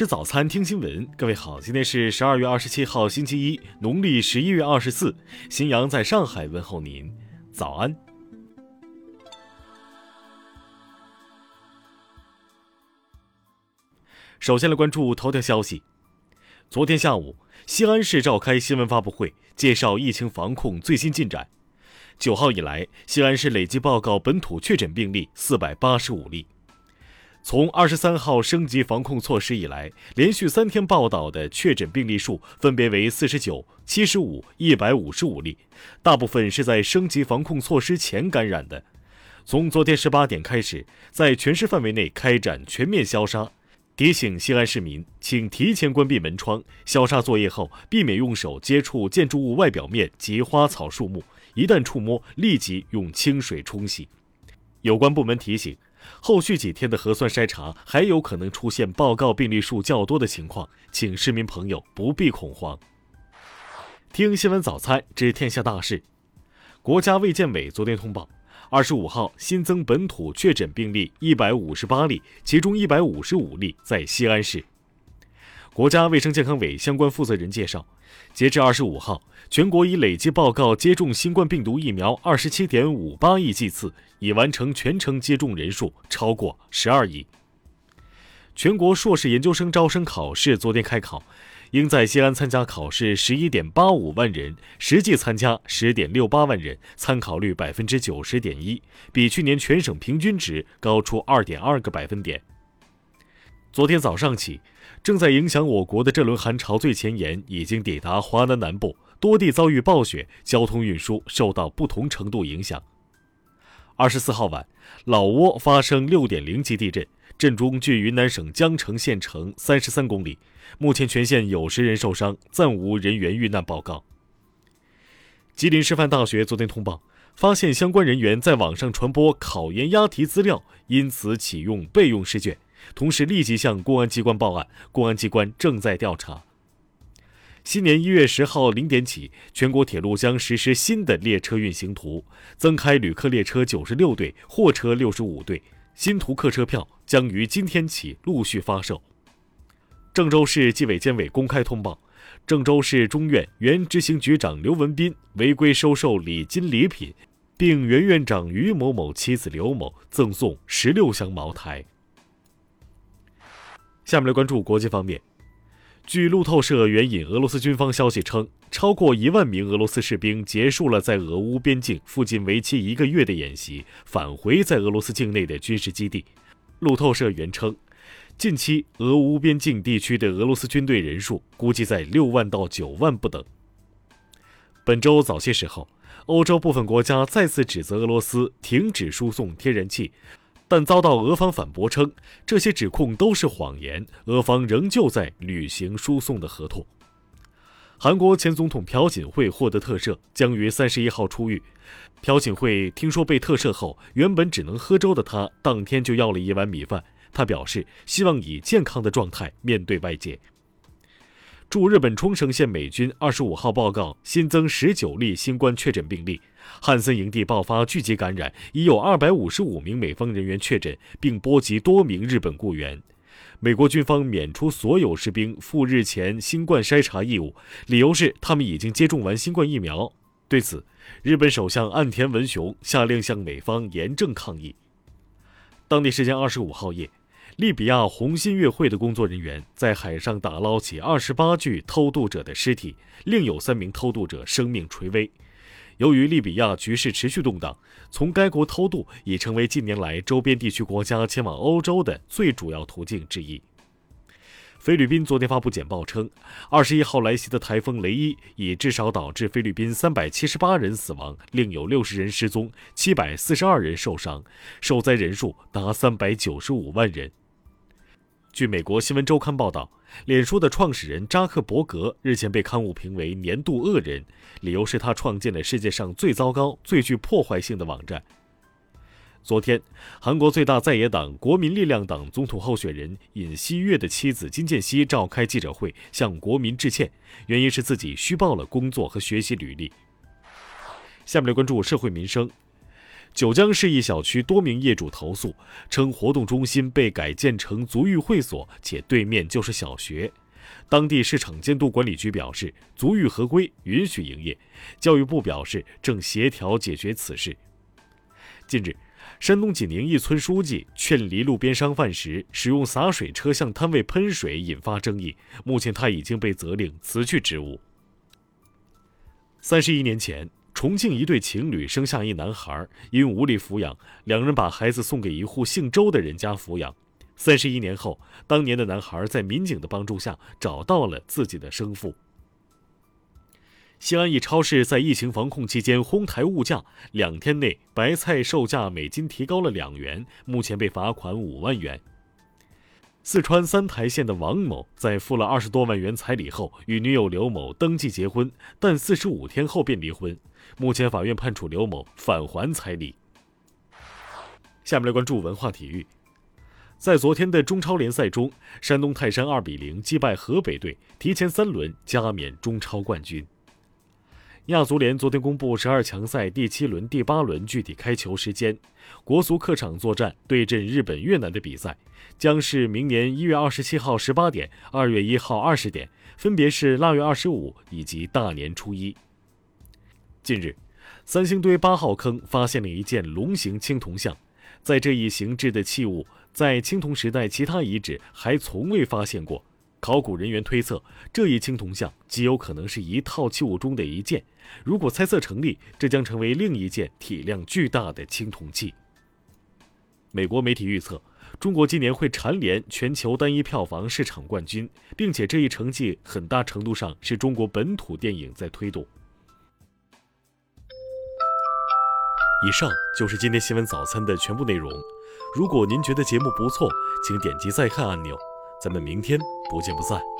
吃早餐，听新闻。各位好，今天是十二月二十七号，星期一，农历十一月二十四。新阳在上海问候您，早安。首先来关注头条消息。昨天下午，西安市召开新闻发布会，介绍疫情防控最新进展。九号以来，西安市累计报告本土确诊病例四百八十五例。从二十三号升级防控措施以来，连续三天报道的确诊病例数分别为四十九、七十五、一百五十五例，大部分是在升级防控措施前感染的。从昨天十八点开始，在全市范围内开展全面消杀，提醒西安市民，请提前关闭门窗。消杀作业后，避免用手接触建筑物外表面及花草树木，一旦触摸，立即用清水冲洗。有关部门提醒。后续几天的核酸筛查还有可能出现报告病例数较多的情况，请市民朋友不必恐慌。听新闻早餐知天下大事。国家卫健委昨天通报，二十五号新增本土确诊病例一百五十八例，其中一百五十五例在西安市。国家卫生健康委相关负责人介绍，截至二十五号，全国已累计报告接种新冠病毒疫苗二十七点五八亿剂次，已完成全程接种人数超过十二亿。全国硕士研究生招生考试昨天开考，应在西安参加考试十一点八五万人，实际参加十点六八万人，参考率百分之九十点一，比去年全省平均值高出二点二个百分点。昨天早上起。正在影响我国的这轮寒潮最前沿已经抵达华南南部，多地遭遇暴雪，交通运输受到不同程度影响。二十四号晚，老挝发生六点零级地震，震中距云南省江城县城三十三公里，目前全县有十人受伤，暂无人员遇难报告。吉林师范大学昨天通报，发现相关人员在网上传播考研押题资料，因此启用备用试卷。同时，立即向公安机关报案，公安机关正在调查。新年一月十号零点起，全国铁路将实施新的列车运行图，增开旅客列车九十六对，货车六十五对。新图客车票将于今天起陆续发售。郑州市纪委监委公开通报，郑州市中院原执行局长刘文斌违规收受礼金礼品，并原院长于某某妻子刘某赠送十六箱茅台。下面来关注国际方面。据路透社援引俄罗斯军方消息称，超过一万名俄罗斯士兵结束了在俄乌边境附近为期一个月的演习，返回在俄罗斯境内的军事基地。路透社援称，近期俄乌边境地区的俄罗斯军队人数估计在六万到九万不等。本周早些时候，欧洲部分国家再次指责俄罗斯停止输送天然气。但遭到俄方反驳称，这些指控都是谎言，俄方仍旧在履行输送的合同。韩国前总统朴槿惠获得特赦，将于三十一号出狱。朴槿惠听说被特赦后，原本只能喝粥的他，当天就要了一碗米饭。他表示希望以健康的状态面对外界。驻日本冲绳县美军二十五号报告新增十九例新冠确诊病例。汉森营地爆发聚集感染，已有二百五十五名美方人员确诊，并波及多名日本雇员。美国军方免除所有士兵赴日前新冠筛查义务，理由是他们已经接种完新冠疫苗。对此，日本首相岸田文雄下令向美方严正抗议。当地时间二十五号夜，利比亚红新月会的工作人员在海上打捞起二十八具偷渡者的尸体，另有三名偷渡者生命垂危。由于利比亚局势持续动荡，从该国偷渡已成为近年来周边地区国家前往欧洲的最主要途径之一。菲律宾昨天发布简报称，二十一号来袭的台风雷伊已至少导致菲律宾三百七十八人死亡，另有六十人失踪，七百四十二人受伤，受灾人数达三百九十五万人。据美国新闻周刊报道，脸书的创始人扎克伯格日前被刊物评为年度恶人，理由是他创建了世界上最糟糕、最具破坏性的网站。昨天，韩国最大在野党国民力量党总统候选人尹锡悦的妻子金建熙召开记者会，向国民致歉，原因是自己虚报了工作和学习履历。下面来关注社会民生。九江市一小区多名业主投诉称，活动中心被改建成足浴会所，且对面就是小学。当地市场监督管理局表示，足浴合规，允许营业。教育部表示，正协调解决此事。近日，山东济宁一村书记劝离路边商贩时使用洒水车向摊位喷水，引发争议。目前，他已经被责令辞去职务。三十一年前，重庆一对情侣生下一男孩，因无力抚养，两人把孩子送给一户姓周的人家抚养。三十一年后，当年的男孩在民警的帮助下找到了自己的生父。西安一超市在疫情防控期间哄抬物价，两天内白菜售价每斤提高了两元，目前被罚款五万元。四川三台县的王某在付了二十多万元彩礼后，与女友刘某登记结婚，但四十五天后便离婚。目前法院判处刘某返还彩礼。下面来关注文化体育，在昨天的中超联赛中，山东泰山二比零击败河北队，提前三轮加冕中超冠军。亚足联昨天公布十二强赛第七轮、第八轮具体开球时间。国足客场作战对阵日本、越南的比赛，将是明年一月二十七号十八点、二月一号二十点，分别是腊月二十五以及大年初一。近日，三星堆八号坑发现了一件龙形青铜像，在这一形制的器物，在青铜时代其他遗址还从未发现过。考古人员推测，这一青铜像极有可能是一套器物中的一件。如果猜测成立，这将成为另一件体量巨大的青铜器。美国媒体预测，中国今年会蝉联全球单一票房市场冠军，并且这一成绩很大程度上是中国本土电影在推动。以上就是今天新闻早餐的全部内容。如果您觉得节目不错，请点击再看按钮。咱们明天不见不散。